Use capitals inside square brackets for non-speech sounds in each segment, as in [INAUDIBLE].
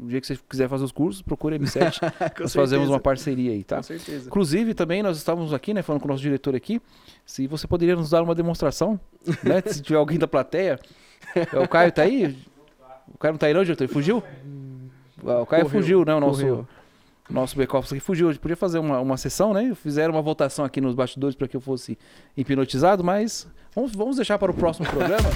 O dia que você quiser fazer os cursos, procure a M7. [LAUGHS] nós fazemos uma parceria aí, tá? Com certeza. Inclusive, também nós estávamos aqui, né, falando com o nosso diretor aqui, se você poderia nos dar uma demonstração, né? se tiver alguém da plateia. O Caio tá aí? O Caio não tá aí não, diretor? Ele fugiu? Ah, O Caio Correu, fugiu, né? O nosso, correu. nosso back-office aqui fugiu. A gente podia fazer uma, uma sessão, né? Fizeram uma votação aqui nos bastidores para que eu fosse hipnotizado, mas vamos, vamos deixar para o próximo programa.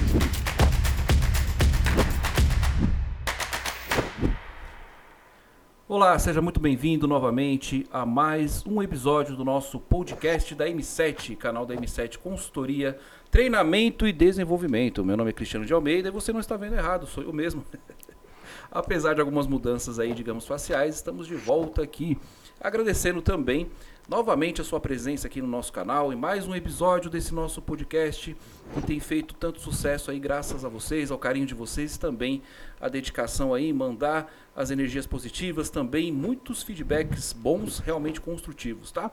Olá, seja muito bem-vindo novamente a mais um episódio do nosso podcast da M7, canal da M7 Consultoria, Treinamento e Desenvolvimento. Meu nome é Cristiano de Almeida e você não está vendo errado, sou eu mesmo. [LAUGHS] Apesar de algumas mudanças aí, digamos, faciais, estamos de volta aqui. Agradecendo também novamente a sua presença aqui no nosso canal e mais um episódio desse nosso podcast que tem feito tanto sucesso aí graças a vocês, ao carinho de vocês, também a dedicação aí, mandar as energias positivas, também muitos feedbacks bons, realmente construtivos, tá?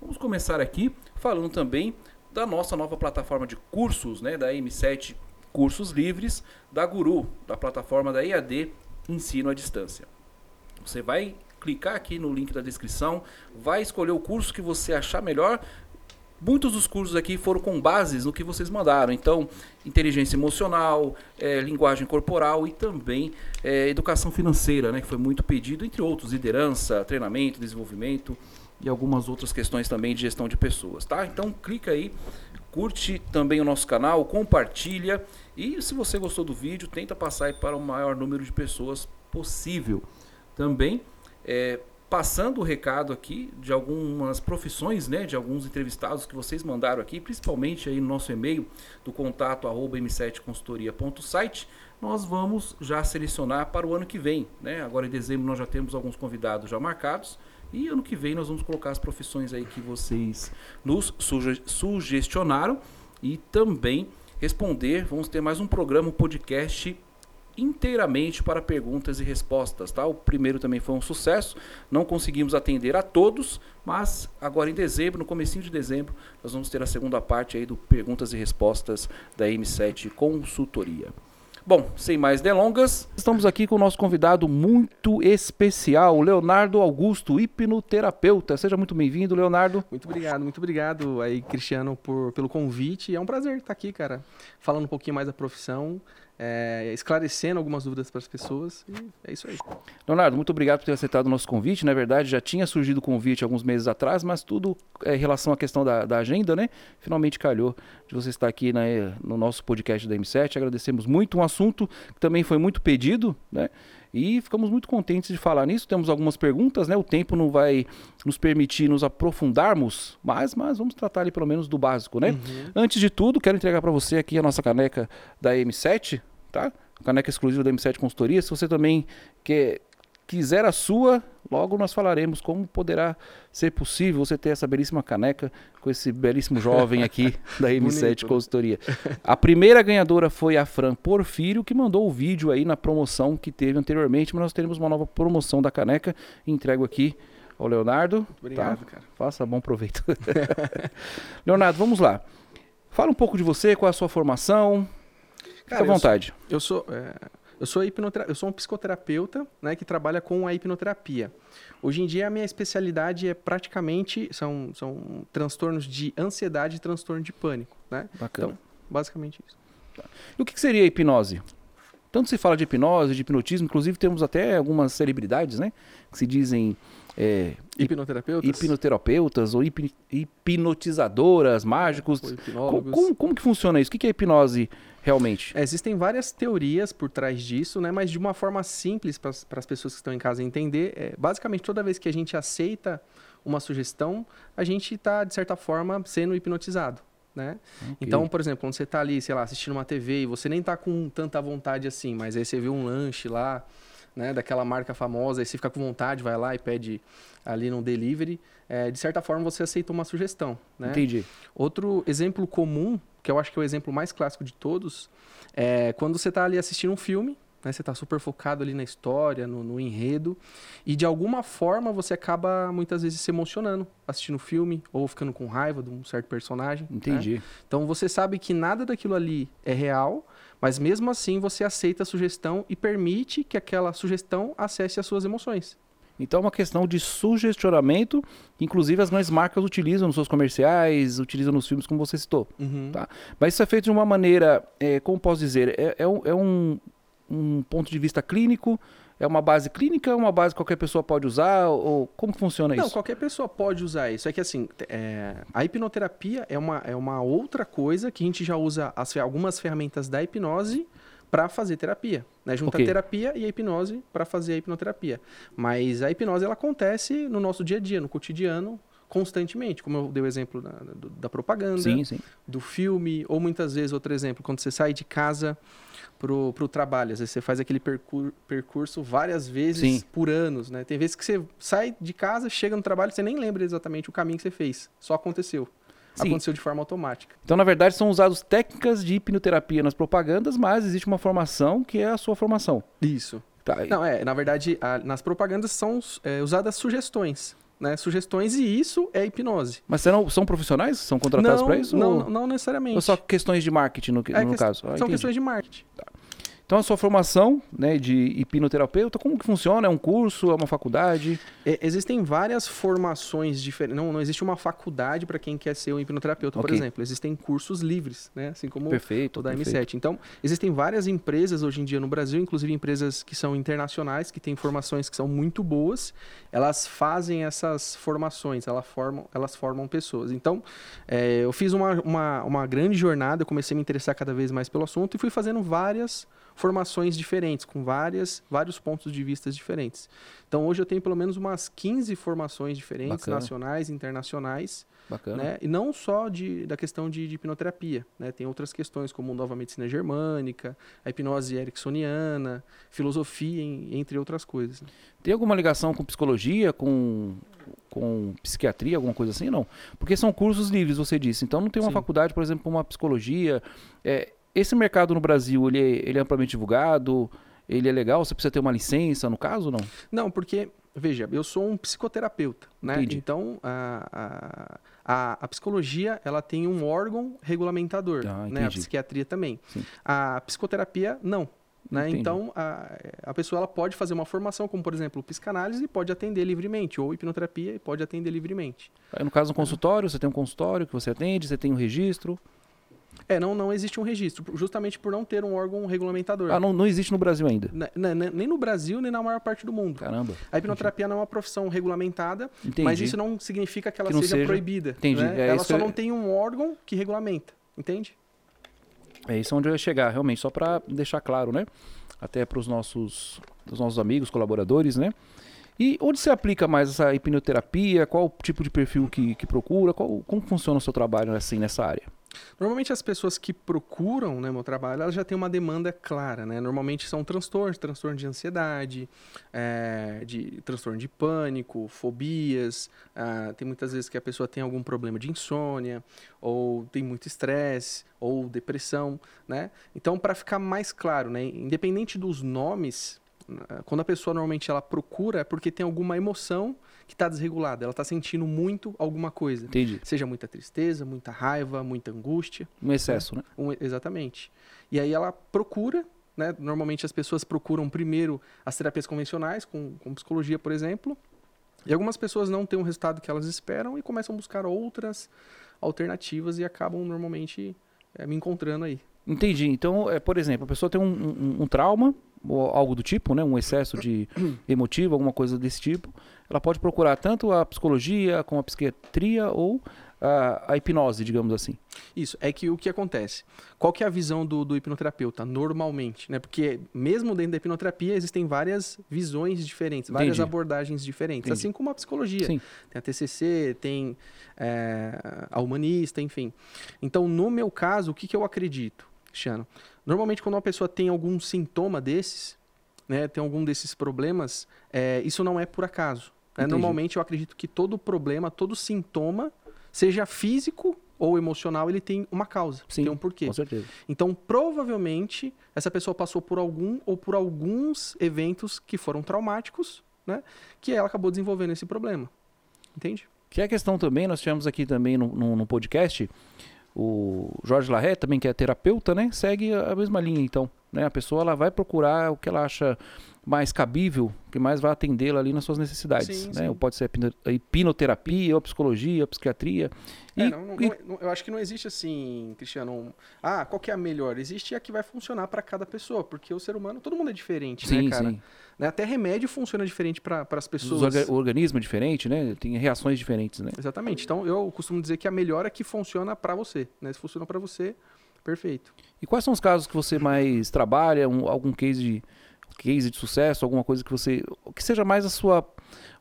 Vamos começar aqui falando também da nossa nova plataforma de cursos, né, da M7 Cursos Livres, da Guru, da plataforma da EAD Ensino à Distância. Você vai clicar aqui no link da descrição, vai escolher o curso que você achar melhor. Muitos dos cursos aqui foram com bases no que vocês mandaram. Então, inteligência emocional, eh, linguagem corporal e também eh, educação financeira, né, que foi muito pedido, entre outros, liderança, treinamento, desenvolvimento e algumas outras questões também de gestão de pessoas, tá? Então, clica aí, curte também o nosso canal, compartilha e se você gostou do vídeo, tenta passar para o maior número de pessoas possível. Também é, passando o recado aqui de algumas profissões, né, de alguns entrevistados que vocês mandaram aqui, principalmente aí no nosso e-mail do contato arroba m7consultoria.site, nós vamos já selecionar para o ano que vem, né? Agora em dezembro nós já temos alguns convidados já marcados e ano que vem nós vamos colocar as profissões aí que vocês nos suge sugestionaram e também responder, vamos ter mais um programa, um podcast inteiramente para perguntas e respostas, tá? O primeiro também foi um sucesso, não conseguimos atender a todos, mas agora em dezembro, no comecinho de dezembro, nós vamos ter a segunda parte aí do perguntas e respostas da M7 Consultoria. Bom, sem mais delongas, estamos aqui com o nosso convidado muito especial, Leonardo Augusto, hipnoterapeuta. Seja muito bem-vindo, Leonardo. Muito obrigado, muito obrigado aí, Cristiano, por, pelo convite. É um prazer estar aqui, cara, falando um pouquinho mais da profissão, é, esclarecendo algumas dúvidas para as pessoas. E é isso aí. Leonardo, muito obrigado por ter aceitado o nosso convite. Na verdade, já tinha surgido o convite alguns meses atrás, mas tudo é, em relação à questão da, da agenda, né? Finalmente calhou de você estar aqui né, no nosso podcast da M7. Agradecemos muito. Um assunto que também foi muito pedido, né? E ficamos muito contentes de falar nisso. Temos algumas perguntas, né? O tempo não vai nos permitir nos aprofundarmos, mas, mas vamos tratar ali pelo menos do básico, né? Uhum. Antes de tudo, quero entregar para você aqui a nossa caneca da M7, tá? Caneca exclusiva da M7 Consultoria. Se você também quer, quiser a sua, logo nós falaremos como poderá ser possível você ter essa belíssima caneca com esse belíssimo jovem aqui [LAUGHS] da M7 Bonito, né? Consultoria. A primeira ganhadora foi a Fran Porfírio, que mandou o vídeo aí na promoção que teve anteriormente, mas nós teremos uma nova promoção da caneca. Entrego aqui ao Leonardo. Muito obrigado, tá? cara. Faça bom proveito. [LAUGHS] Leonardo, vamos lá. Fala um pouco de você, qual é a sua formação. Fica à eu vontade. Eu sou, é, eu sou, hipnotera- eu sou um psicoterapeuta né, que trabalha com a hipnoterapia. Hoje em dia, a minha especialidade é praticamente são, são transtornos de ansiedade e transtorno de pânico. Né? Bacana. Então, basicamente isso. E o que, que seria a hipnose? Tanto se fala de hipnose, de hipnotismo, inclusive temos até algumas celebridades, né? Que se dizem é, Hipnoterapeutas? hipnoterapeutas ou hip- hipnotizadoras, mágicos. ou Co- hipnólogos. Como, como que funciona isso? O que, é hipnose realmente? É, existem várias teorias por trás disso, né? Mas de uma forma simples para as pessoas que estão em casa entender, é, basicamente toda vez que a gente aceita uma sugestão, a gente está de certa forma sendo hipnotizado, né? Ok. Então, por exemplo, quando você está ali, sei lá, assistindo uma TV e você nem está com tanta vontade assim, mas aí você vê um lanche lá, né, daquela marca famosa, aí você fica com vontade, vai lá e pede ali no delivery, é, de certa forma você aceitou uma sugestão, né? Entendi. Outro exemplo comum, que eu acho que é o exemplo mais clássico de todos, é quando você está ali assistindo um filme, né, você está super focado ali na história, no, no enredo, e de alguma forma você acaba muitas vezes se emocionando assistindo o filme, ou ficando com raiva de um certo personagem. né? Entendi. Então você sabe que nada daquilo ali é real, Mas mesmo assim você aceita a sugestão e permite que aquela sugestão acesse as suas emoções. Então é uma questão de sugestionamento, que inclusive as grandes marcas utilizam nos seus comerciais, utilizam nos filmes, como você citou. Tá? Mas isso é feito de uma maneira, é, como posso dizer, é, é, um, é um, um ponto de vista clínico, é uma base clínica, é uma base que qualquer pessoa pode usar? Ou como funciona Não, isso? qualquer pessoa pode usar isso. É que assim, é, a hipnoterapia é uma, é uma outra coisa que a gente já usa as, algumas ferramentas da hipnose para fazer terapia. Né? Junta Ok. a terapia e a hipnose para fazer a hipnoterapia. Mas a hipnose ela acontece no nosso dia a dia, no cotidiano, constantemente. Como eu dei o exemplo da, da propaganda, Sim, sim. do filme, ou muitas vezes, outro exemplo, quando você sai de casa pro, pro trabalho, às vezes você faz aquele percur- percurso várias vezes Sim. por anos, né? Tem vezes que você sai de casa, chega no trabalho, você nem lembra exatamente o caminho que você fez, só aconteceu. Sim. Aconteceu de forma automática. Então, na verdade, são usadas técnicas de hipnoterapia nas propagandas, mas existe uma formação que é a sua formação. Isso. Tá? Não, é, na verdade, a- nas propagandas são é, usadas sugestões, né? Sugestões e isso é hipnose. Mas serão, são profissionais? São contratados para isso? não, ou, não, necessariamente. ou só questões de marketing, no, É no que- caso? Ah, São entendi. questões de marketing. Então, a sua formação né, de hipnoterapeuta, como que funciona? É um curso? É uma faculdade? É, existem várias formações diferentes. Não, não existe uma faculdade para quem quer ser um hipnoterapeuta, por Ok. exemplo. Existem cursos livres, né? Assim como Perfeito. o da perfeito. M7. Então, existem várias empresas hoje em dia no Brasil, inclusive empresas que são internacionais, que têm formações que são muito boas. Elas fazem essas formações, elas formam, elas formam pessoas. Então, é, eu fiz uma, uma, uma grande jornada, eu comecei a me interessar cada vez mais pelo assunto e fui fazendo várias formações diferentes, com várias, vários pontos de vista diferentes. Então, hoje eu tenho pelo menos umas 15 formações diferentes, Bacana. nacionais, internacionais, Bacana. né? E não só de, da questão de, de hipnoterapia, né? Tem outras questões como nova medicina germânica, a hipnose ericksoniana, filosofia, em- entre outras coisas. né? Tem alguma ligação com psicologia, com, com psiquiatria, alguma coisa assim? Não. Porque são cursos livres, você disse. Então, não tem uma Sim. faculdade, por exemplo, uma psicologia. É, esse mercado no Brasil, ele é, ele é amplamente divulgado? Ele é legal? Você precisa ter uma licença, no caso, não? Não, porque, veja, eu sou um psicoterapeuta, né? Entendi. Então, a, a, a, psicologia, ela tem um órgão regulamentador, Ah, né? A psiquiatria também. Sim. A psicoterapia, não. Né? Então, a, a pessoa ela pode fazer uma formação, como por exemplo, psicanálise, e pode atender livremente, ou hipnoterapia, e pode atender livremente. Aí, no caso, um consultório, você tem um consultório que você atende, você tem um registro. É, não, não existe um registro, justamente por não ter um órgão regulamentador. Ah, não, não existe no Brasil ainda. Ne- ne- nem no Brasil, nem na maior parte do mundo. Caramba. A hipnoterapia não é uma profissão regulamentada, Entendi. mas isso não significa que ela Que seja, seja- proibida. Entendi, né? é ela só eu- não tem um órgão que regulamenta, entende? É isso onde eu ia chegar, realmente, só para deixar claro, né? Até para os nossos, os nossos amigos, colaboradores, né? E onde se aplica mais essa hipnoterapia? Qual o tipo de perfil que, que procura? Qual, como funciona o seu trabalho assim nessa área? Normalmente as pessoas que procuram né, meu trabalho, elas já têm uma demanda clara, né? Normalmente são transtornos, transtorno de ansiedade, é, de transtorno de pânico, fobias. ah, tem muitas vezes que a pessoa tem algum problema de insônia, ou tem muito estresse, ou depressão, né? Então, para ficar mais claro, né, independente dos nomes, quando a pessoa normalmente ela procura é porque tem alguma emoção que está desregulada, ela está sentindo muito alguma coisa. Entendi. Seja muita tristeza, muita raiva, muita angústia. Um excesso, né? Um- exatamente. E aí ela procura, né? Normalmente as pessoas procuram primeiro as terapias convencionais, com, com psicologia, por exemplo. E algumas pessoas não têm o resultado que elas esperam e começam a buscar outras alternativas e acabam normalmente eh, me encontrando aí. Entendi. Então, é, por exemplo, a pessoa tem um, um- um trauma, ou algo do tipo, né? Um excesso de [COUGHS] emotivo, alguma coisa desse tipo. Ela pode procurar tanto a psicologia, como a psiquiatria ou a, a hipnose, digamos assim. Isso, é que o que acontece? Qual que é a visão do, do hipnoterapeuta, normalmente? Né? Porque mesmo dentro da hipnoterapia existem várias visões diferentes, várias Entendi. abordagens diferentes, Entendi. assim como a psicologia. Sim. Tem a TCC, tem é, a humanista, enfim. Então, no meu caso, o que, que eu acredito, Cristiano? Normalmente, quando uma pessoa tem algum sintoma desses, né, tem algum desses problemas, é, isso não é por acaso. né? Normalmente, eu acredito que todo problema, todo sintoma, seja físico ou emocional, ele tem uma causa, Sim, tem um porquê. Com certeza. Então, provavelmente, essa pessoa passou por algum ou por alguns eventos que foram traumáticos, né, que ela acabou desenvolvendo esse problema. Entende? Que é a questão também, nós tivemos aqui também no, no, no podcast o Jorge Larré também que é terapeuta, né? Segue a mesma linha, então. Né? A pessoa ela vai procurar o que ela acha mais cabível, que mais vai atendê-la ali nas suas necessidades. Sim, né? Sim. Ou pode ser a hipnoterapia, ou a psicologia, a psiquiatria. É, e, não, não, e... não, eu acho que não existe assim, Cristiano, um, ah, qual que é a melhor? Existe a que vai funcionar para cada pessoa, porque o ser humano, todo mundo é diferente, sim, né, cara? Sim. Né? Até remédio funciona diferente para as pessoas. O organismo é diferente, né? Tem reações diferentes, né? Exatamente. Então, eu costumo dizer que a melhor é que funciona para você, né? Se funciona para você, perfeito. E quais são os casos que você mais trabalha? Um, algum case de case de sucesso, alguma coisa que você. que seja mais a sua,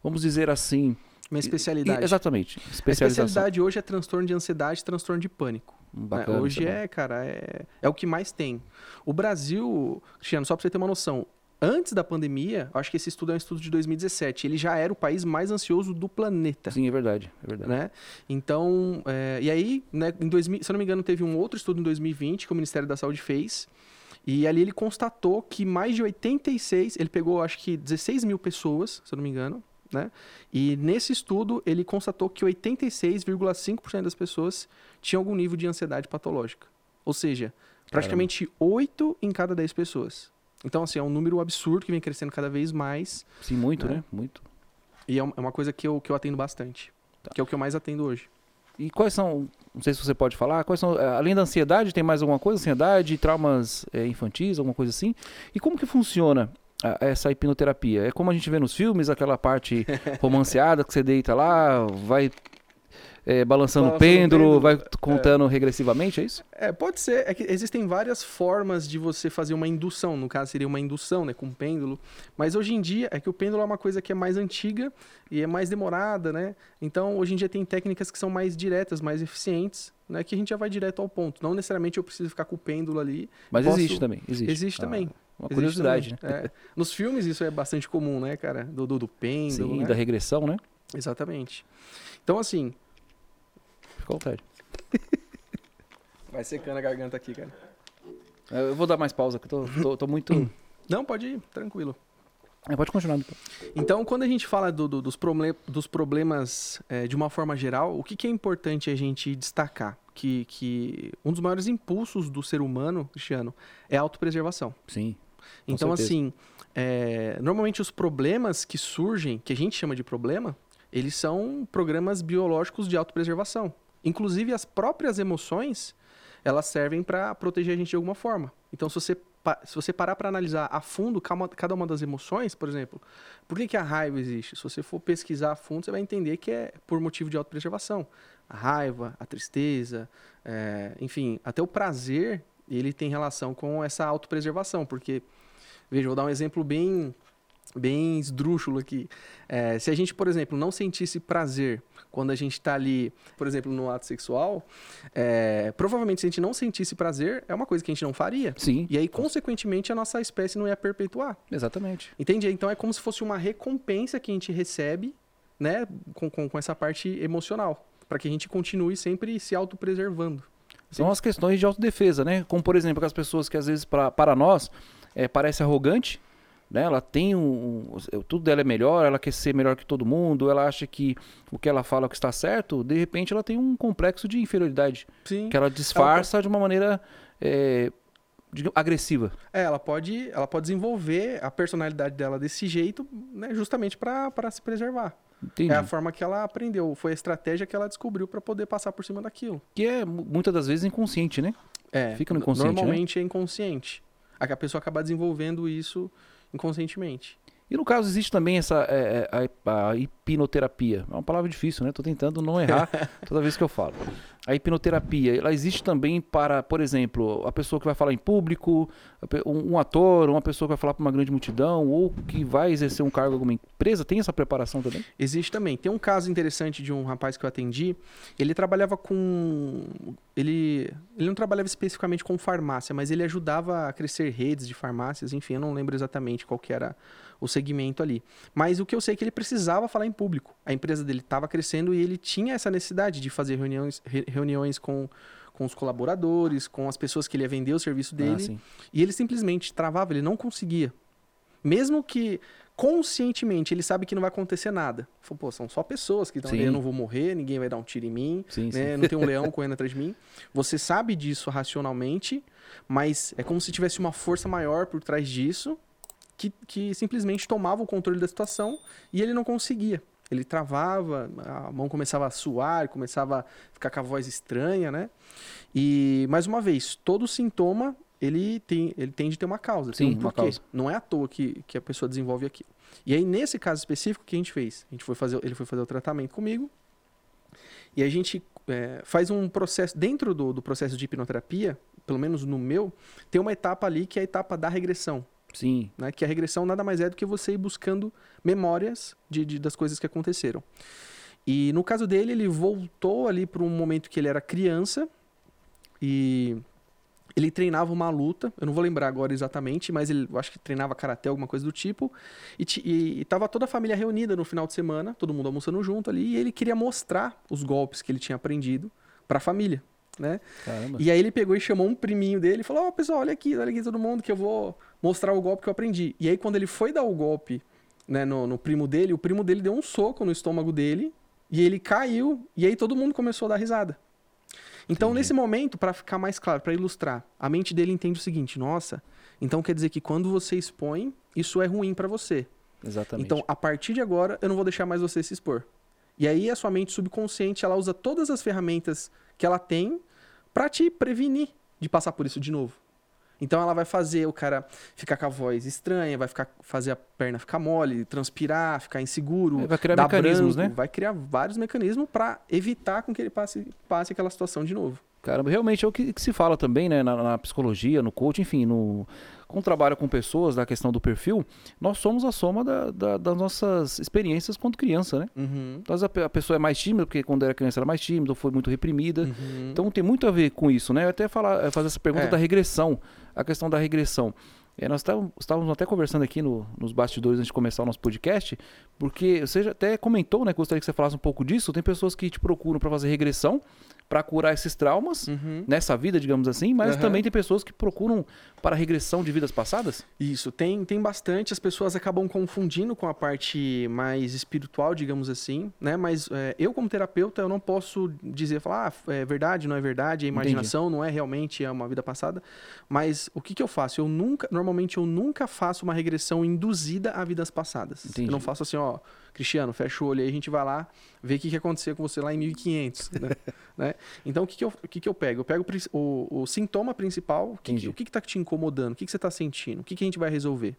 vamos dizer assim. Minha especialidade. E, exatamente. A especialidade hoje é transtorno de ansiedade transtorno de pânico. Né? Bacana? Hoje é, cara, é, é o que mais tem. O Brasil, Cristiano, só para você ter uma noção, antes da pandemia, acho que esse estudo é um estudo de 2017, ele já era o país mais ansioso do planeta. Sim, é verdade. É verdade. Né? Então, é, e aí, né, em 2000, se eu não me engano, teve um outro estudo em 2020 que o Ministério da Saúde fez, e ali ele constatou que mais de 86, ele pegou acho que 16 mil pessoas, se eu não me engano, né? E nesse estudo ele constatou que 86,5% das pessoas tinham algum nível de ansiedade patológica. Ou seja, praticamente Caramba. 8 em cada 10 pessoas. Então, assim, é um número absurdo que vem crescendo cada vez mais. Sim, muito, né? né? Muito. E é, é uma coisa que eu, que eu atendo bastante. Tá. Que é o que eu mais atendo hoje. E quais são, não sei se você pode falar, quais são, eh, além da ansiedade, tem mais alguma coisa? Ansiedade, traumas é, infantis, alguma coisa assim? E como que funciona a, essa hipnoterapia? É como a gente vê nos filmes, aquela parte [LAUGHS] romanceada que você deita lá, vai é, balançando, o pêndulo, pêndulo, vai contando é. regressivamente, é isso? É, pode ser. É que existem várias formas de você fazer uma indução. No caso, seria uma indução, né, com pêndulo. Mas hoje em dia, é que o pêndulo é uma coisa que é mais antiga e é mais demorada, né? Então, hoje em dia tem técnicas que são mais diretas, mais eficientes, né? Que a gente já vai direto ao ponto. Não necessariamente eu preciso ficar com o pêndulo ali. Mas posso... existe também, existe. Existe ah, também. Uma curiosidade, né? É. Nos filmes isso é bastante comum, né, cara? Do, do, do pêndulo, Sim, né? da regressão, né? Exatamente. Então, assim, Fica à vontade. Vai secando a garganta aqui, cara. Eu vou dar mais pausa, que eu tô, tô, tô muito. [CLEARS THROAT] Não, pode ir, tranquilo. É, pode continuar. Então, então quando a gente fala do, do, dos, problem dos problemas é, de uma forma geral, o que, que, é importante a gente destacar? Que, que um dos maiores impulsos do ser humano, Cristiano, é a autopreservação. Sim. Então, certeza. assim, é, normalmente os problemas que surgem, que a gente chama de problema, eles são programas biológicos de autopreservação. Inclusive, as próprias emoções, elas servem para proteger a gente de alguma forma. Então, se você, se você parar para analisar a fundo cada uma das emoções, por exemplo, por que, que a raiva existe? Se você for pesquisar a fundo, você vai entender que é por motivo de autopreservação. A raiva, a tristeza, é, enfim, até o prazer, ele tem relação com essa autopreservação. Porque, veja, vou dar um exemplo bem bem esdrúxulo aqui. É, se a gente, por exemplo, não sentisse prazer quando a gente está ali, por exemplo, no ato sexual, é, provavelmente se a gente não sentisse prazer, é uma coisa que a gente não faria. Sim. E aí, consequentemente, a nossa espécie não ia perpetuar. Exatamente. Entende? Então é como se fosse uma recompensa que a gente recebe, né, com, com, com essa parte emocional, para que a gente continue sempre se autopreservando. São as questões de autodefesa, né? Como, por exemplo, as pessoas que às vezes, pra, para nós, é, parece arrogante, né? Ela tem um, um, tudo dela é melhor, ela quer ser melhor que todo mundo, ela acha que o que ela fala é o que está certo, de repente ela tem um complexo de inferioridade Sim. que ela disfarça ela... de uma maneira é, agressiva. É, ela pode, ela pode desenvolver a personalidade dela desse jeito, né, justamente para se preservar. Entendi. É a forma que ela aprendeu, foi a estratégia que ela descobriu para poder passar por cima daquilo. Que é muitas das vezes inconsciente, né? É. Fica no inconsciente. Né? Normalmente né? é inconsciente. A pessoa acaba desenvolvendo isso inconscientemente. E no caso existe também essa é, é a, a, hipnoterapia. É uma palavra difícil, né? Estou tentando não errar [LAUGHS] toda vez que eu falo. A hipnoterapia, ela existe também para, por exemplo, a pessoa que vai falar em público, um, ator, uma pessoa que vai falar para uma grande multidão, ou que vai exercer um cargo em alguma empresa, tem essa preparação também? Existe também. Tem um caso interessante de um rapaz que eu atendi, ele trabalhava com... Ele, ele não trabalhava especificamente com farmácia, mas ele ajudava a crescer redes de farmácias, enfim, eu não lembro exatamente qual que era o segmento ali. Mas o que eu sei é que ele precisava falar em público. A empresa dele estava crescendo e ele tinha essa necessidade de fazer reuniões, reuniões com, com os colaboradores, com as pessoas que ele ia vender o serviço ah, dele. Ah, e ele simplesmente travava, ele não conseguia. Mesmo que conscientemente ele sabe que não vai acontecer nada. Falou, pô, são só pessoas que estão ali, Sim. eu não vou morrer, ninguém vai dar um tiro em mim, Sim, né? Não tem um [LAUGHS] leão correndo atrás de mim. Você sabe disso racionalmente, mas é como se tivesse uma força maior por trás disso que, que simplesmente tomava o controle da situação e ele não conseguia. Ele travava, a mão começava a suar, começava a ficar com a voz estranha, né? E, mais uma vez, todo sintoma, ele tem, ele tem de ter uma causa. tem Sim, um uma causa. Não é à toa que, que a pessoa desenvolve aquilo. E aí, nesse caso específico, o que a gente fez? A gente foi fazer, ele foi fazer o tratamento comigo. E a gente é, faz um processo, dentro do, do processo de hipnoterapia, pelo menos no meu, tem uma etapa ali que é a etapa da regressão Sim. né? Que a regressão nada mais é do que você ir buscando memórias de, de- das coisas que aconteceram. E no caso dele, ele voltou ali para um momento que ele era criança e ele treinava uma luta. Eu não vou lembrar agora exatamente, mas ele acho que treinava karatê, alguma coisa do tipo. E, ti- e, e tava toda a família reunida no final de semana, todo mundo almoçando junto ali, e ele queria mostrar os golpes que ele tinha aprendido para a família, né? Caramba. E aí ele pegou e chamou um priminho dele e falou: Ó, pessoal, olha aqui, olha aqui todo mundo que eu vou mostrar o golpe que eu aprendi. E aí, quando ele foi dar o golpe né, no, no primo dele, o primo dele deu um soco no estômago dele e ele caiu. E aí todo mundo começou a dar risada. Então, Entendi. nesse momento, para ficar mais claro, para ilustrar, a mente dele entende o seguinte: nossa, então quer dizer que quando você expõe, isso é ruim para você. Exatamente. Então, a partir de agora, eu não vou deixar mais você se expor. E aí, a sua mente subconsciente, ela usa todas as ferramentas que ela tem pra te prevenir de passar por isso de novo. Então, ela vai fazer o cara ficar com a voz estranha, vai ficar, fazer a perna ficar mole, transpirar, ficar inseguro, É, vai criar dar mecanismos, branco, né? vai criar vários mecanismos pra evitar com que ele passe, passe aquela situação de novo. Caramba, realmente é o que, que se fala também, né, na, na psicologia, no coaching, enfim, no, quando trabalha com pessoas, da questão do perfil, nós somos a soma da- da- das nossas experiências quando criança, né? Uhum. Então, a pe- a pessoa é mais tímida, porque quando era criança era mais tímida, ou foi muito reprimida. Uhum. Então tem muito a ver com isso, né? Eu até falar, fazer essa pergunta É. da regressão, a questão da regressão. Eh, nós estávamos, estávamos até conversando aqui no- nos bastidores antes de começar o nosso podcast, porque você até comentou, né? Gostaria que você falasse um pouco disso. Tem pessoas que te procuram para fazer regressão, para curar esses traumas Uhum. nessa vida, digamos assim, mas Aham. também tem pessoas que procuram para regressão de vidas passadas. Isso, tem, tem bastante. As pessoas acabam confundindo com a parte mais espiritual, digamos assim, né? Mas é, eu, como terapeuta, eu não posso dizer, falar, ah, é verdade, não é verdade, é imaginação, não é realmente é uma vida passada. Mas o que, que eu faço? Eu nunca, normalmente, eu nunca faço uma regressão induzida a vidas passadas. Entendi. Eu não faço assim, ó, Cristiano, fecha o olho aí, a gente vai lá ver o que, que aconteceu com você lá em 1500, né? [LAUGHS] né? Então, o que, que, eu, o que, que eu pego? Eu pego o o, sintoma principal, o que, o que, que tá te incomodando, o que, que você está sentindo, o que, que a gente vai resolver.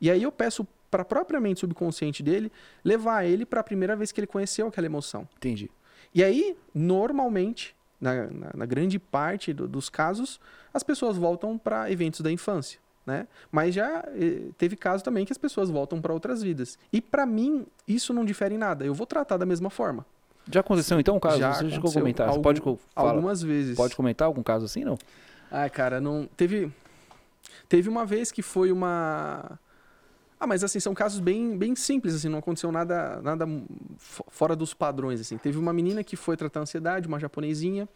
E aí eu peço para a própria mente subconsciente dele levar ele para a primeira vez que ele conheceu aquela emoção. Entendi. E aí, normalmente, na, na- na grande parte do- dos casos, as pessoas voltam para eventos da infância. Né? Mas já eh, teve caso também que as pessoas voltam para outras vidas. E para mim, isso não difere em nada. Eu vou tratar da mesma forma. Já aconteceu então um caso? Já Você aconteceu comentar. Algum- pode, fala- Algumas vezes. pode comentar algum caso assim, não? Ai, cara, não. Teve. Teve uma vez que foi uma. Ah, mas assim, são casos bem, bem simples, assim, não aconteceu nada, nada fo- fora dos padrões, assim. Teve uma menina que foi tratar ansiedade, uma japonesinha,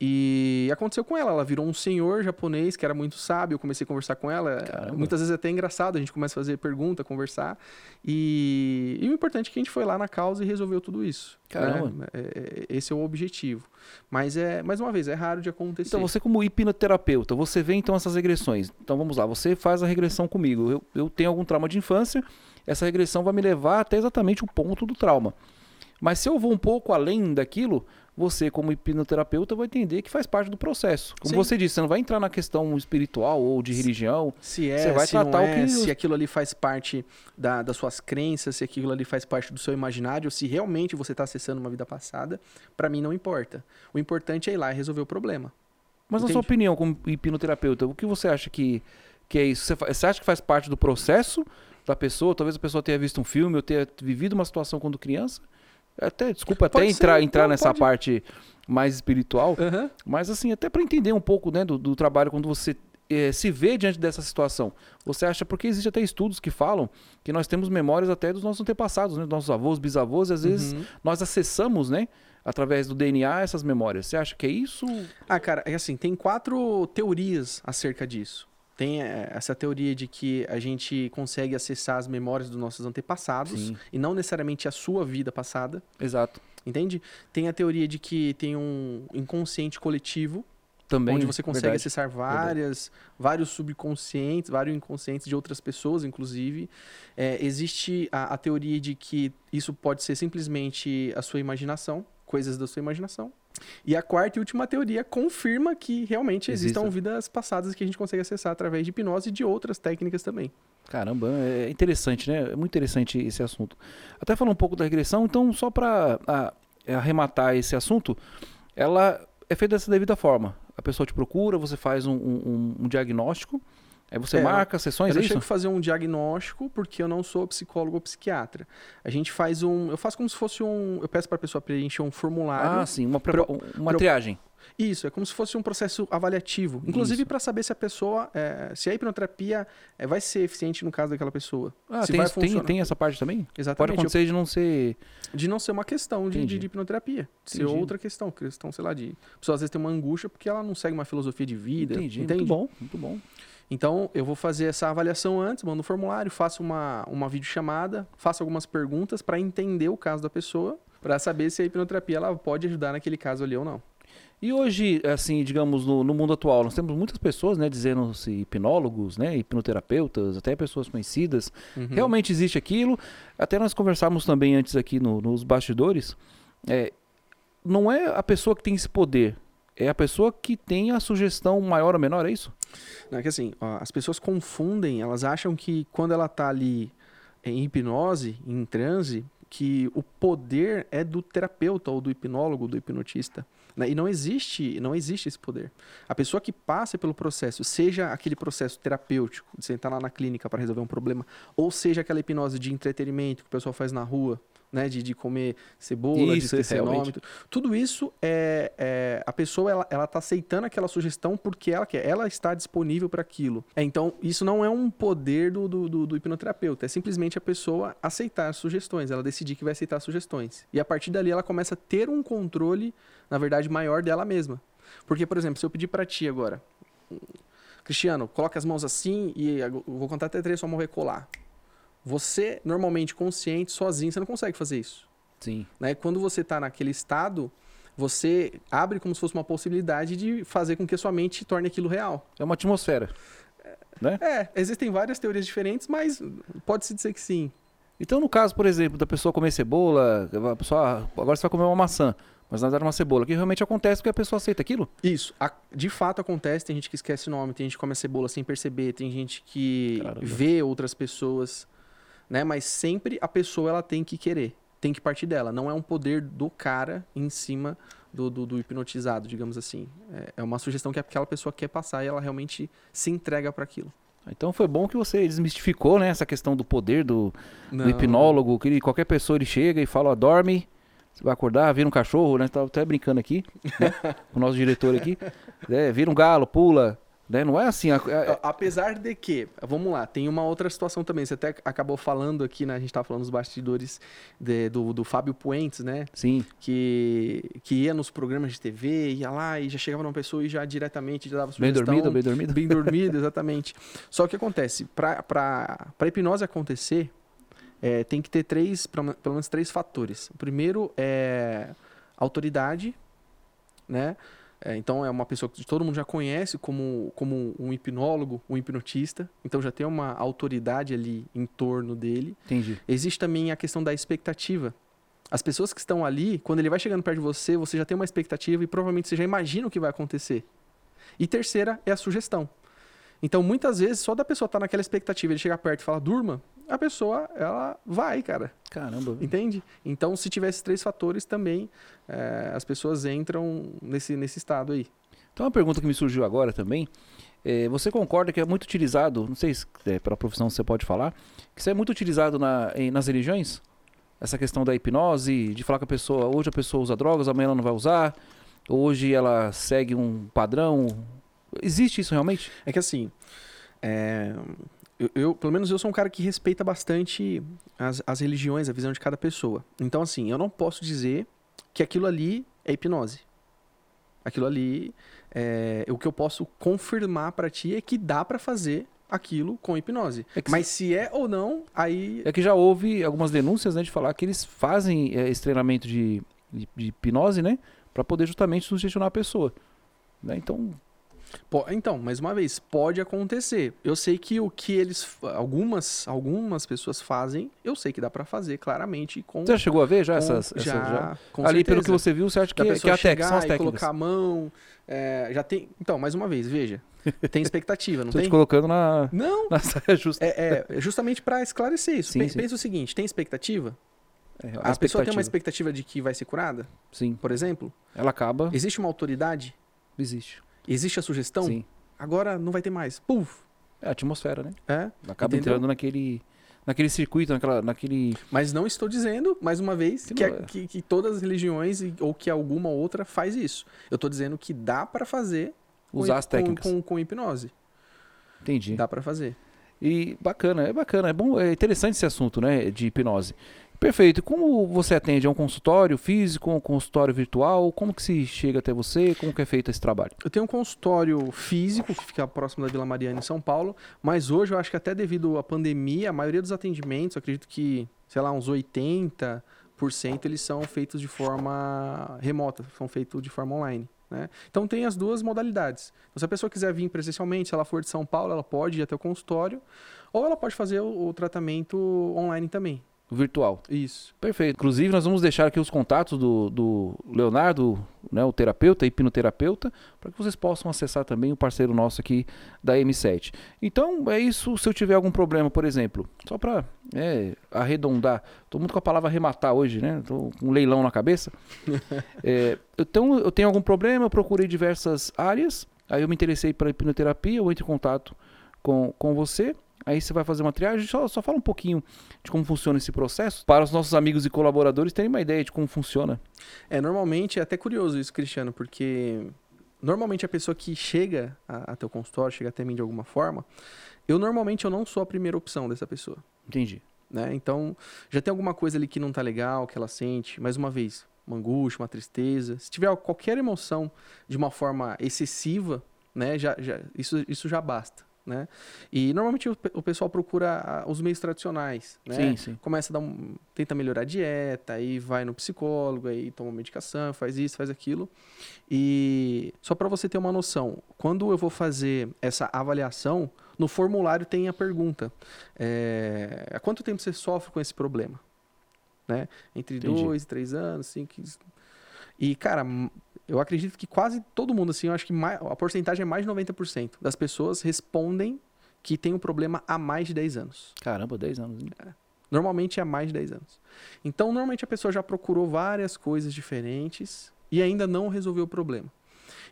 e aconteceu com ela, ela virou um senhor japonês que era muito sábio, eu comecei a conversar com ela, Caramba. muitas vezes é até engraçado, a gente começa a fazer pergunta, conversar, e, e o importante é que a gente foi lá na causa e resolveu tudo isso. Caramba. né? É- é- esse é o objetivo. Mas, é, mais uma vez, é raro de acontecer. Então, você como hipnoterapeuta, você vê então essas regressões. Então, vamos lá, você faz a regressão comigo. Eu, eu tenho algum trauma de infância, essa regressão vai me levar até exatamente o ponto do trauma. Mas se eu vou um pouco além daquilo, você como hipnoterapeuta vai entender que faz parte do processo. Como Sim. você disse, você não vai entrar na questão espiritual ou de religião. Se é, Você vai se tratar não o é, que os- se aquilo ali faz parte da- das suas crenças, se aquilo ali faz parte do seu imaginário, ou se realmente você está acessando uma vida passada, pra mim não importa. O importante é ir lá e resolver o problema. Mas na sua opinião, como hipnoterapeuta, o que você acha que, que é isso? Você acha que faz parte do processo da pessoa? Talvez a pessoa tenha visto um filme ou tenha vivido uma situação quando criança? Até, desculpa até Pode entrar, ser, entrar não, nessa pode. parte mais espiritual, mas assim, até para entender um pouco né, do, do trabalho quando você eh, se vê diante dessa situação. Você acha, porque existe até estudos que falam que nós temos memórias até dos nossos antepassados, né, dos nossos avós, bisavós, e às vezes Uhum. nós acessamos, né, através do DNA essas memórias. Você acha que é isso? Ah, cara, é assim, tem quatro teorias acerca disso. Tem é, essa teoria de que a gente consegue acessar as memórias dos nossos antepassados Sim. e não necessariamente a sua vida passada, Exato. entende? Tem a teoria de que tem um inconsciente coletivo, Também. onde você consegue verdade. acessar várias, vários subconscientes, vários inconscientes de outras pessoas, inclusive. É, existe a, a teoria de que isso pode ser simplesmente a sua imaginação, coisas da sua imaginação. E a quarta e última teoria confirma que realmente existam Exista. vidas passadas que a gente consegue acessar através de hipnose e de outras técnicas também. Caramba, é interessante, né? É muito interessante esse assunto. Até falar um pouco da regressão, então, só para arrematar esse assunto, ela é feita dessa devida forma. A pessoa te procura, você faz um, um- um diagnóstico, aí você É, marca sessões, eu é isso? a fazer um diagnóstico porque eu não sou psicólogo ou psiquiatra. A gente faz um, eu faço como se fosse um, eu peço para a pessoa preencher um formulário. Ah, sim, uma, uma pro- triagem. Isso, é como se fosse um processo avaliativo. Inclusive para saber se a pessoa, é, se a hipnoterapia é, vai ser eficiente no caso daquela pessoa. Ah, tem, tem, tem essa parte também? Pode Exatamente. acontecer de não ser. eu- de não ser uma questão de, Entendi. de, de hipnoterapia. Ser Entendi. outra questão. Questão, sei lá, de. A pessoa às vezes tem uma angústia porque ela não segue uma filosofia de vida. Entendi. Entende? Muito bom, muito bom. Então, eu vou fazer essa avaliação antes, mando um formulário, faço uma, uma videochamada, faço algumas perguntas para entender o caso da pessoa, para saber se a hipnoterapia ela pode ajudar naquele caso ali ou não. E hoje, assim, digamos, no, no mundo atual, nós temos muitas pessoas, né, dizendo-se hipnólogos, né, hipnoterapeutas, até pessoas conhecidas. Uhum. Realmente existe aquilo. Até nós conversávamos também antes aqui no- nos bastidores. É, não é a pessoa que tem esse poder, é a pessoa que tem a sugestão maior ou menor, é isso? Não, é que assim, ó, as pessoas confundem, elas acham que quando ela tá ali em hipnose, em transe, que o poder é do terapeuta ou do hipnólogo, do hipnotista. né? E não existe, não existe esse poder. A pessoa que passa pelo processo, seja aquele processo terapêutico, de sentar lá na clínica para resolver um problema, ou seja aquela hipnose de entretenimento que o pessoal faz na rua, né, de, de comer cebola, Isso, de realmente. cenômetro. Tudo isso é, é- a pessoa ela, ela tá aceitando aquela sugestão porque ela quer, ela está disponível para aquilo. É, então isso não é um poder do, do, do- do hipnoterapeuta, é simplesmente a pessoa aceitar as sugestões, ela decidir que vai aceitar sugestões. E a partir dali ela começa a ter um controle, na verdade, maior dela mesma. Porque, por exemplo, se eu pedir para ti agora, Cristiano, coloca as mãos assim e eu vou contar até três, sua mão vai colar. Você, normalmente consciente, sozinho, você não consegue fazer isso Sim. né? Quando você está naquele estado, você abre como se fosse uma possibilidade de fazer com que a sua mente torne aquilo real. É uma atmosfera. É, existem várias teorias diferentes, mas pode-se dizer que sim. Então, no caso, por exemplo, da pessoa comer cebola, a pessoa, agora você vai comer uma maçã, mas na verdade é uma cebola, que realmente acontece porque a pessoa aceita aquilo? Isso, a- de fato acontece, tem gente que esquece o nome, tem gente que come a cebola sem perceber, tem gente que Caramba. vê outras pessoas, né? Mas sempre a pessoa ela tem que querer, tem que partir dela. Não é um poder do cara em cima do, do- do hipnotizado, digamos assim. É, é uma sugestão que aquela pessoa quer passar e ela realmente se entrega para aquilo. Então foi bom que você desmistificou, né, essa questão do poder do, do hipnólogo, que ele- qualquer pessoa ele chega e fala, ó, dorme, você vai acordar, vira um cachorro, né? Tava até brincando aqui, né, [LAUGHS] com o nosso diretor aqui. né, vira um galo, pula, né? Não é assim. a- a- Apesar de que, vamos lá, tem uma outra situação também. Você até acabou falando aqui, né? A gente tava falando nos bastidores de- do, do Fábio Puentes, né? sim, Que, que ia nos programas de TV, ia lá e já chegava numa pessoa e já diretamente já dava bem sugestão. dormido, bem dormido. Bem dormido, exatamente. Só que acontece, para a hipnose acontecer, é, tem que ter três, pelo menos três fatores. O primeiro é autoridade, né? É, então é uma pessoa que todo mundo já conhece como, como um hipnólogo, um hipnotista. Então já tem uma autoridade ali em torno dele. Entendi. Existe também a questão da expectativa. As pessoas que estão ali, quando ele vai chegando perto de você, você já tem uma expectativa e provavelmente você já imagina o que vai acontecer. E terceira é a sugestão. Então, muitas vezes, só da pessoa estar naquela expectativa, ele chegar perto e falar, durma, a pessoa, ela vai, cara. Caramba. Entende? Então, se tiver esses três fatores, também eh, as pessoas entram nesse, nesse estado aí. Então, uma pergunta que me surgiu agora também. é, você concorda que é muito utilizado, não sei se é, pela profissão você pode falar, que isso é muito utilizado na, em- nas religiões? Essa questão da hipnose, de falar com a pessoa, hoje a pessoa usa drogas, amanhã ela não vai usar, hoje ela segue um padrão. Existe isso realmente? É que assim, é, eu, eu- pelo menos eu sou um cara que respeita bastante as, as religiões, a visão de cada pessoa. Então, assim, eu não posso dizer que aquilo ali é hipnose. Aquilo ali, é, o que eu posso confirmar pra ti é que dá pra fazer aquilo com hipnose. É que Mas se é ou não, aí É que já houve algumas denúncias, né, de falar que eles fazem é, esse treinamento de, de, de hipnose, né, para poder justamente sugestionar a pessoa. Né? Então, Então, mais uma vez, pode acontecer. Eu sei que o que eles, algumas, algumas pessoas fazem, eu sei que dá pra fazer claramente com, você já chegou a ver já com- essas, essas- já, já? com Ali pelo que certeza. você viu, você acha que, da que é a técnica, são as técnicas. colocar a mão, é, já tem. Então, mais uma vez, veja, tem expectativa, não Tô tem? te colocando na, Não. [LAUGHS] na saia justa. É, é justamente pra esclarecer isso. Sim, sim. Pensa o seguinte: tem expectativa? É, A, pessoa tem uma expectativa de que vai ser curada, Sim, por exemplo? ela acaba, Existe uma autoridade? existe. Existe a sugestão? Sim. Agora não vai ter mais. Puf! É a atmosfera, né? É. Acaba Entendeu? entrando naquele, naquele circuito, naquela, naquele... Mas não estou dizendo, mais uma vez, Que que, a- é. que- que todas as religiões ou que alguma outra faz isso. Eu estou dizendo que dá pra fazer com Usar hip- as técnicas. Com, com, com hipnose. Entendi. Dá pra fazer. E bacana, é bacana, é bom, é interessante esse assunto, né, de hipnose. Perfeito. Como você atende? É um consultório físico, um consultório virtual? Como que se chega até você? Como que é feito esse trabalho? Eu tenho um consultório físico que fica próximo da Vila Mariana, em São Paulo, mas hoje eu acho que até devido à pandemia, a maioria dos atendimentos, acredito que, sei lá, uns 80% eles são feitos de forma remota, são feitos de forma online. Né? Então tem as duas modalidades. Então, se a pessoa quiser vir presencialmente, se ela for de São Paulo, ela pode ir até o consultório, ou ela pode fazer o, o tratamento online também. Virtual. Isso. Perfeito. Inclusive, nós vamos deixar aqui os contatos do, do Leonardo, né, o terapeuta, hipnoterapeuta, para que vocês possam acessar também o parceiro nosso aqui da M7. Então, é isso. Se eu tiver algum problema, por exemplo, só para arredondar, estou muito com a palavra arrematar hoje, né? Estou com um leilão na cabeça. [LAUGHS] É, então, eu tenho algum problema, eu procurei diversas áreas, aí eu me interessei para hipnoterapia, eu entro em contato com, com você. Aí você vai fazer uma triagem, só, só fala um pouquinho de como funciona esse processo, para os nossos amigos e colaboradores terem uma ideia de como funciona. É, normalmente, é até curioso isso, Cristiano, porque normalmente a pessoa que chega a, a teu consultório, chega até mim de alguma forma, eu normalmente eu não sou a primeira opção dessa pessoa, Entendi. né? Então, já tem alguma coisa ali que não tá legal, que ela sente, mais uma vez, uma angústia, uma tristeza, se tiver qualquer emoção de uma forma excessiva, né, já, já, isso, isso já basta, né? E normalmente o, o pessoal procura os meios tradicionais, né? Sim, sim. começa a dar um, tenta melhorar a dieta, aí vai no psicólogo, aí toma medicação, faz isso, faz aquilo. E só para você ter uma noção, quando eu vou fazer essa avaliação, no formulário tem a pergunta: é, há quanto tempo você sofre com esse problema? Né? Entre Entendi. dois três anos, cinco. E, cara, eu acredito que quase todo mundo, assim, eu acho que mais- a porcentagem é mais de 90% das pessoas respondem que tem um problema há mais de 10 anos. Caramba, 10 anos. hein? Normalmente é há mais de 10 anos. Então, normalmente a pessoa já procurou várias coisas diferentes e ainda não resolveu o problema.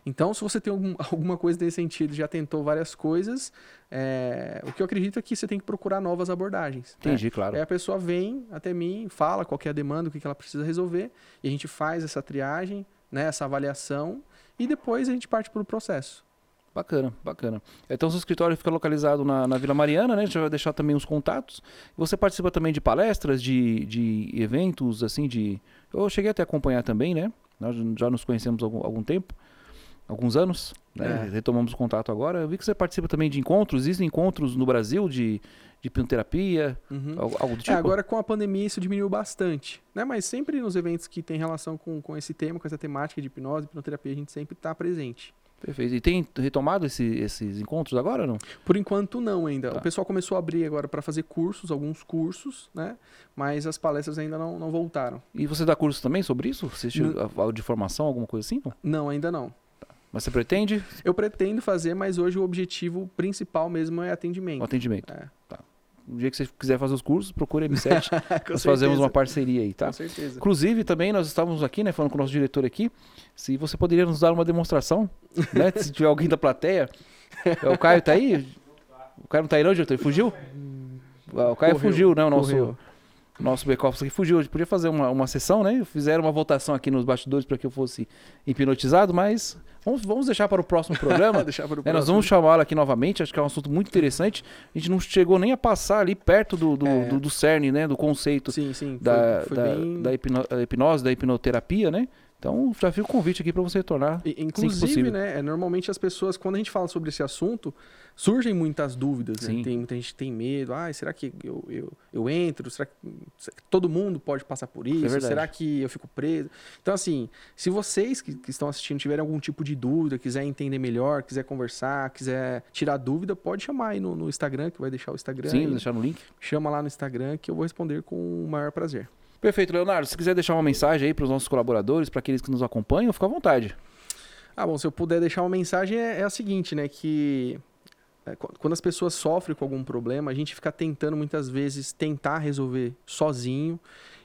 Então, se você tem algum- [LAUGHS] alguma coisa nesse sentido, já tentou várias coisas, é, o que eu acredito é que você tem que procurar novas abordagens. né? Entendi, claro. Aí a pessoa vem até mim, fala qual que é a demanda, o que que ela precisa resolver, e a gente faz essa triagem, né, essa avaliação, e depois a gente parte para o processo. Bacana, bacana. Então, seu escritório fica localizado na, na Vila Mariana, né? A gente vai deixar também os contatos. Você participa também de palestras, de, de eventos, assim, de... Eu cheguei até a acompanhar também, né? Nós já nos conhecemos há algum, algum tempo, alguns anos, né? É. Retomamos o contato agora. Eu vi que você participa também de encontros. Existem encontros no Brasil de, de hipnoterapia, Uhum. algo, do tipo? É, agora com a pandemia isso diminuiu bastante, né? Mas sempre nos eventos que tem relação com, com esse tema, com essa temática de hipnose, hipnoterapia, a gente sempre está presente. Perfeito. E tem retomado esse- esses encontros agora ou não? Por enquanto não ainda. Tá. O pessoal começou a abrir agora para fazer cursos, alguns cursos, né? Mas as palestras ainda não, não voltaram. E você dá curso também sobre isso? Você Não. de formação, alguma coisa assim? não? Não, ainda não. Mas você pretende Eu pretendo fazer, mas hoje o objetivo principal mesmo é o atendimento. atendimento? É. O dia que você quiser fazer os cursos, procure a M7. [LAUGHS] Com nós fazemos certeza. uma parceria aí, tá? Com certeza. Inclusive, também nós estávamos aqui, né, falando com o nosso diretor aqui, se você poderia nos dar uma demonstração, né? se tiver alguém da plateia. É, O Caio tá aí? O Caio não tá aí não, diretor? Ele fugiu? Ah, O Caio Correu, fugiu, né? O nosso, correu. Nosso back-office aqui fugiu. A gente podia fazer uma, uma sessão, né? Fizeram uma votação aqui nos bastidores para que eu fosse hipnotizado, mas vamos, vamos deixar para o próximo programa. [LAUGHS] Deixar para o É, nós próximo. vamos chamá-la aqui novamente, acho que é um assunto muito interessante. A gente não chegou nem a passar ali perto do, do, É. do, do cerne, né? Do conceito Sim, sim. da, foi, foi da, bem... da hipno- da hipnose, da hipnoterapia, né? Então, já fica o convite aqui para você retornar. Inclusive, né, é, normalmente as pessoas, quando a gente fala sobre esse assunto, surgem muitas dúvidas. Né? Tem muita gente que tem medo. Ah, será que eu, eu, eu entro? Será que todo mundo pode passar por isso? É será que eu fico preso? Então, assim, se vocês que, que, estão assistindo tiverem algum tipo de dúvida, quiser entender melhor, quiser conversar, quiser tirar dúvida, pode chamar aí no, no Instagram, que vai deixar o Instagram. Sim, aí. deixar no link. Chama lá no Instagram que eu vou responder com o maior prazer. Perfeito, Leonardo. Se quiser deixar uma mensagem aí para os nossos colaboradores, para aqueles que nos acompanham, fica à vontade. Ah, bom, se eu puder deixar uma mensagem é, é a seguinte, né? Que é, quando as pessoas sofrem com algum problema, a gente fica tentando muitas vezes tentar resolver sozinho.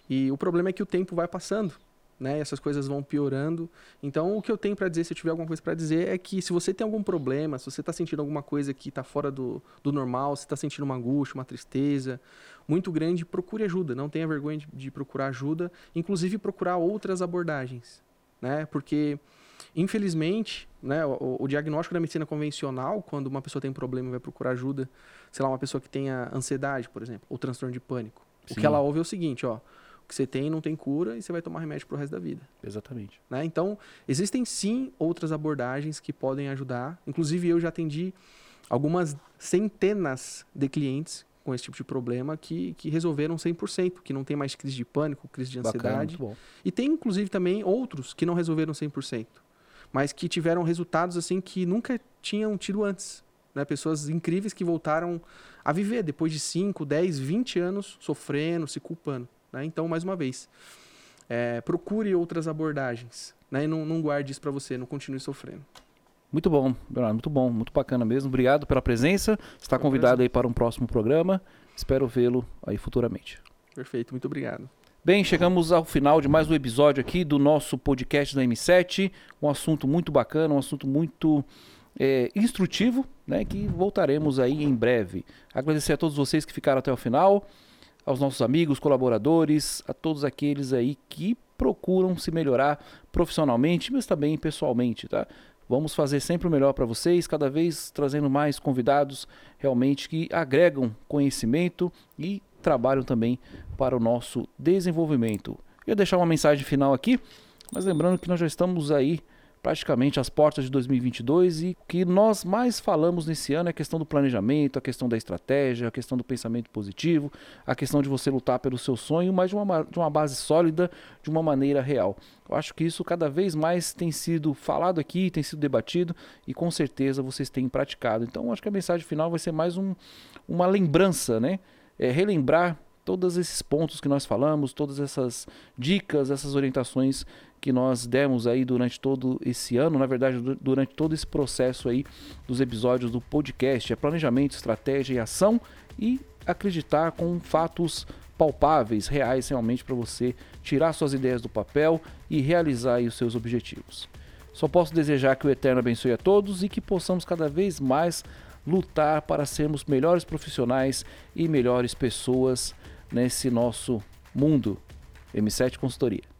E o problema é que o tempo vai passando, né? Essas coisas vão piorando. Então, o que eu tenho para dizer, se eu tiver alguma coisa para dizer, é que se você tem algum problema, se você está sentindo alguma coisa que está fora do, do normal, se está sentindo uma angústia, uma tristeza, muito grande, procure ajuda. Não tenha vergonha de, de procurar ajuda, inclusive procurar outras abordagens, né? Porque infelizmente, né, o, o, diagnóstico da medicina convencional, quando uma pessoa tem problema e vai procurar ajuda, sei lá, uma pessoa que tenha ansiedade, por exemplo, ou transtorno de pânico, Sim. o que ela ouve é o seguinte, ó, que você tem não tem cura e você vai tomar remédio pro resto da vida. Exatamente. Né? Então, existem sim outras abordagens que podem ajudar. Inclusive, eu já atendi algumas centenas de clientes com esse tipo de problema que, que resolveram 100%, que não tem mais crise de pânico, crise de ansiedade. Bacana, e tem, inclusive, também outros que não resolveram 100%, mas que tiveram resultados assim que nunca tinham tido antes. Né? Pessoas incríveis que voltaram a viver depois de 5, 10, 20 anos sofrendo, se culpando. Né? Então, mais uma vez, é, procure outras abordagens né? e não, não guarde isso para você, não continue sofrendo. Muito bom, Bernardo, muito bom, muito bacana mesmo. Obrigado pela presença. Está convidado aí para um próximo programa. Espero vê-lo aí futuramente. Perfeito, muito obrigado. Bem, chegamos ao final de mais um episódio aqui do nosso podcast da M7. Um assunto muito bacana, um assunto muito é, instrutivo, né? Que voltaremos aí em breve. Agradecer a todos vocês que ficaram até o final, aos nossos amigos, colaboradores, a todos aqueles aí que procuram se melhorar profissionalmente, mas também pessoalmente, tá? Vamos fazer sempre o melhor para vocês, cada vez trazendo mais convidados realmente que agregam conhecimento e trabalham também para o nosso desenvolvimento. Eu ia deixar uma mensagem final aqui, mas lembrando que nós já estamos aí praticamente às portas de 2022 e que nós mais falamos nesse ano é a questão do planejamento, a questão da estratégia, a questão do pensamento positivo, a questão de você lutar pelo seu sonho, mas de uma, de uma base sólida, de uma maneira real. Eu acho que isso cada vez mais tem sido falado aqui, tem sido debatido e com certeza vocês têm praticado. Então acho que a mensagem final vai ser mais um, uma lembrança, né? É, relembrar todos esses pontos que nós falamos, todas essas dicas, essas orientações que nós demos aí durante todo esse ano, na verdade, durante todo esse processo aí dos episódios do podcast. É planejamento, estratégia e ação e acreditar com fatos palpáveis, reais realmente para você tirar suas ideias do papel e realizar os seus objetivos. Só posso desejar que o Eterno abençoe a todos e que possamos cada vez mais lutar para sermos melhores profissionais e melhores pessoas nesse nosso mundo. M7 Consultoria.